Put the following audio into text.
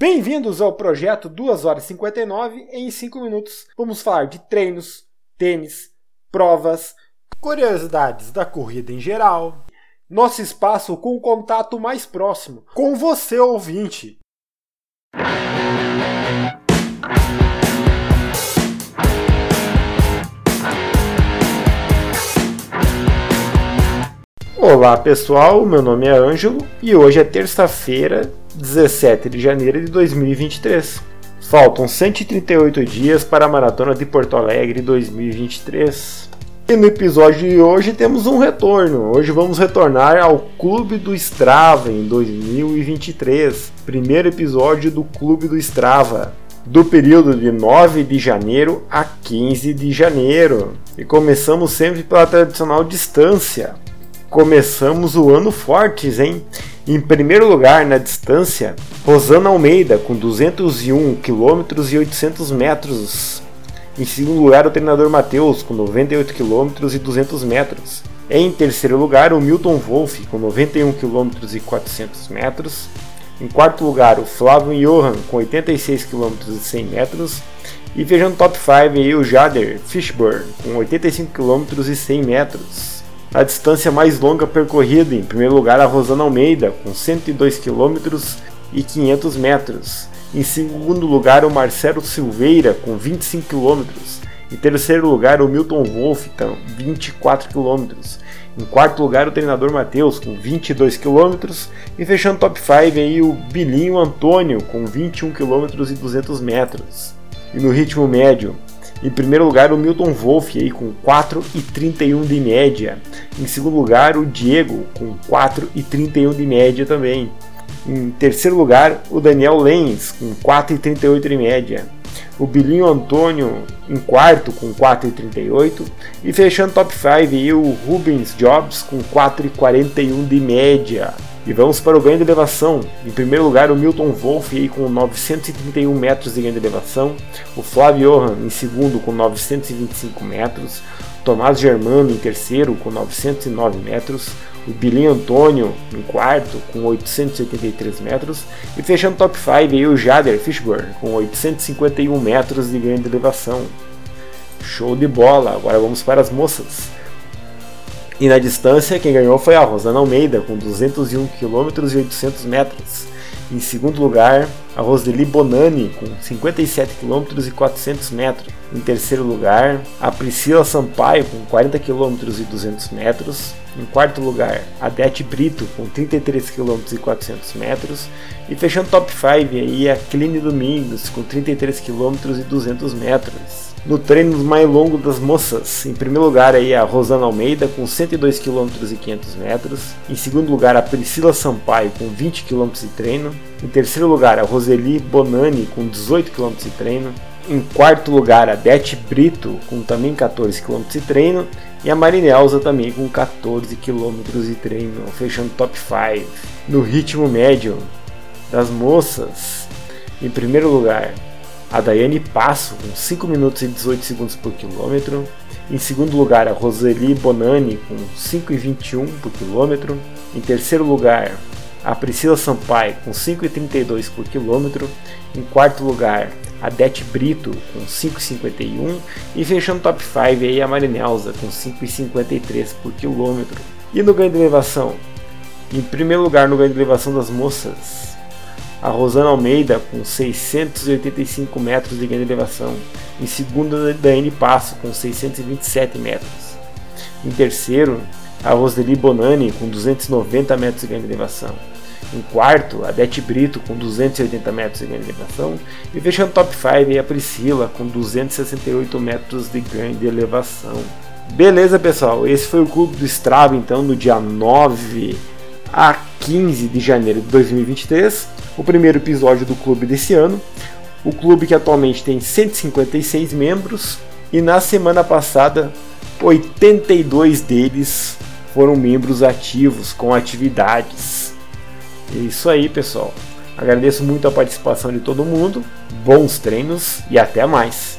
Bem-vindos ao projeto 2 horas e 59 em 5 minutos. Vamos falar de treinos, tênis, provas, curiosidades da corrida em geral, nosso espaço com o contato mais próximo com você ouvinte. Olá pessoal, meu nome é Ângelo e hoje é terça-feira, 17 de janeiro de 2023. Faltam 138 dias para a Maratona de Porto Alegre 2023. E no episódio de hoje temos um retorno. Hoje vamos retornar ao Clube do Strava em 2023. Primeiro episódio do Clube do Strava do período de 9 de janeiro a 15 de janeiro. E começamos sempre pela tradicional distância, começamos o ano fortes, hein? Em primeiro lugar na distância, Rosana Almeida com 201 km e 800 metros. Em segundo lugar, o treinador Matheus com 98 km e 200 metros. Em terceiro lugar, o Milton Wolff com 91 km e 400 metros. Em quarto lugar, o Flávio Johan com 86 km e 100 metros. E fechando top 5 aí o Jader Fishburne com 85 km e 100 metros. A distância mais longa percorrida, em primeiro lugar, a Rosana Almeida, com 102 km e 500 metros. Em segundo lugar, o Marcelo Silveira, com 25 km. Em terceiro lugar, o Milton Wolff, 24 km. Em quarto lugar, o treinador Matheus, com 22 km. E fechando top 5 aí, o Bilinho Antônio, com 21 km e 200 metros. E no ritmo médio, em primeiro lugar, o Milton Wolff aí com 4,31 de média. Em segundo lugar, o Diego com 4,31 de média também. Em terceiro lugar, o Daniel Lenz com 4,38 de média. O Bilinho Antônio em quarto com 4,38 e fechando top 5 aí o Rubens Jobs com 4,41 de média. E vamos para o ganho de elevação. Em primeiro lugar, o Milton Wolff com 931 metros de ganho de elevação. O Flávio Johan em segundo com 925 metros. Tomás Germano em terceiro com 909 metros. O Bilinho Antônio em quarto com 883 metros. E fechando top 5 aí o Jader Fishburne com 851 metros de ganho de elevação. Show de bola! Agora vamos para as moças. E na distância, quem ganhou foi a Rosana Almeida, com 201 km e 800 metros. Em segundo lugar, a Roseli Bonani, com 57 km e 400 metros. Em terceiro lugar, a Priscila Sampaio, com 40 km e 200 metros. Em quarto lugar, a Dete Brito, com 33 km e 400 metros. E fechando top 5 aí, a Cline Domingos, com 33 km e 200 metros no treino mais longo das moças. Em primeiro lugar aí a Rosana Almeida com 102 km e 500 metros. Em segundo lugar a Priscila Sampaio com 20 km de treino. Em terceiro lugar a Roseli Bonani com 18 km de treino. Em quarto lugar a Beth Brito com também 14 km de treino. E a Marinelza também com 14 km de treino, fechando top 5. No ritmo médio das moças, em primeiro lugar a Daiane Passo, com 5 minutos e 18 segundos por quilômetro. Em segundo lugar, a Roseli Bonani, com 5 e 21 por quilômetro. Em terceiro lugar, a Priscila Sampaio, com 5 e 32 por quilômetro. Em quarto lugar, a Dete Brito, com 5,51. E fechando o top 5 aí, a Marinelza, com 5,53 por quilômetro. E no ganho de elevação? Em primeiro lugar, no ganho de elevação das moças, a Rosana Almeida com 685 metros de grande elevação. Em segundo, Daiane Passo com 627 metros. Em terceiro, a Roseli Bonani com 290 metros de grande elevação. Em quarto, a Dete Brito com 280 metros de grande elevação. E fechando top 5 a Priscila com 268 metros de grande elevação. Beleza, pessoal? Esse foi o clube do Strava, então, no dia 9 a 15 de janeiro de 2023, o primeiro episódio do clube desse ano. O clube que atualmente tem 156 membros e na semana passada 82 deles foram membros ativos com atividades. É isso aí, pessoal. Agradeço muito a participação de todo mundo, bons treinos e até mais.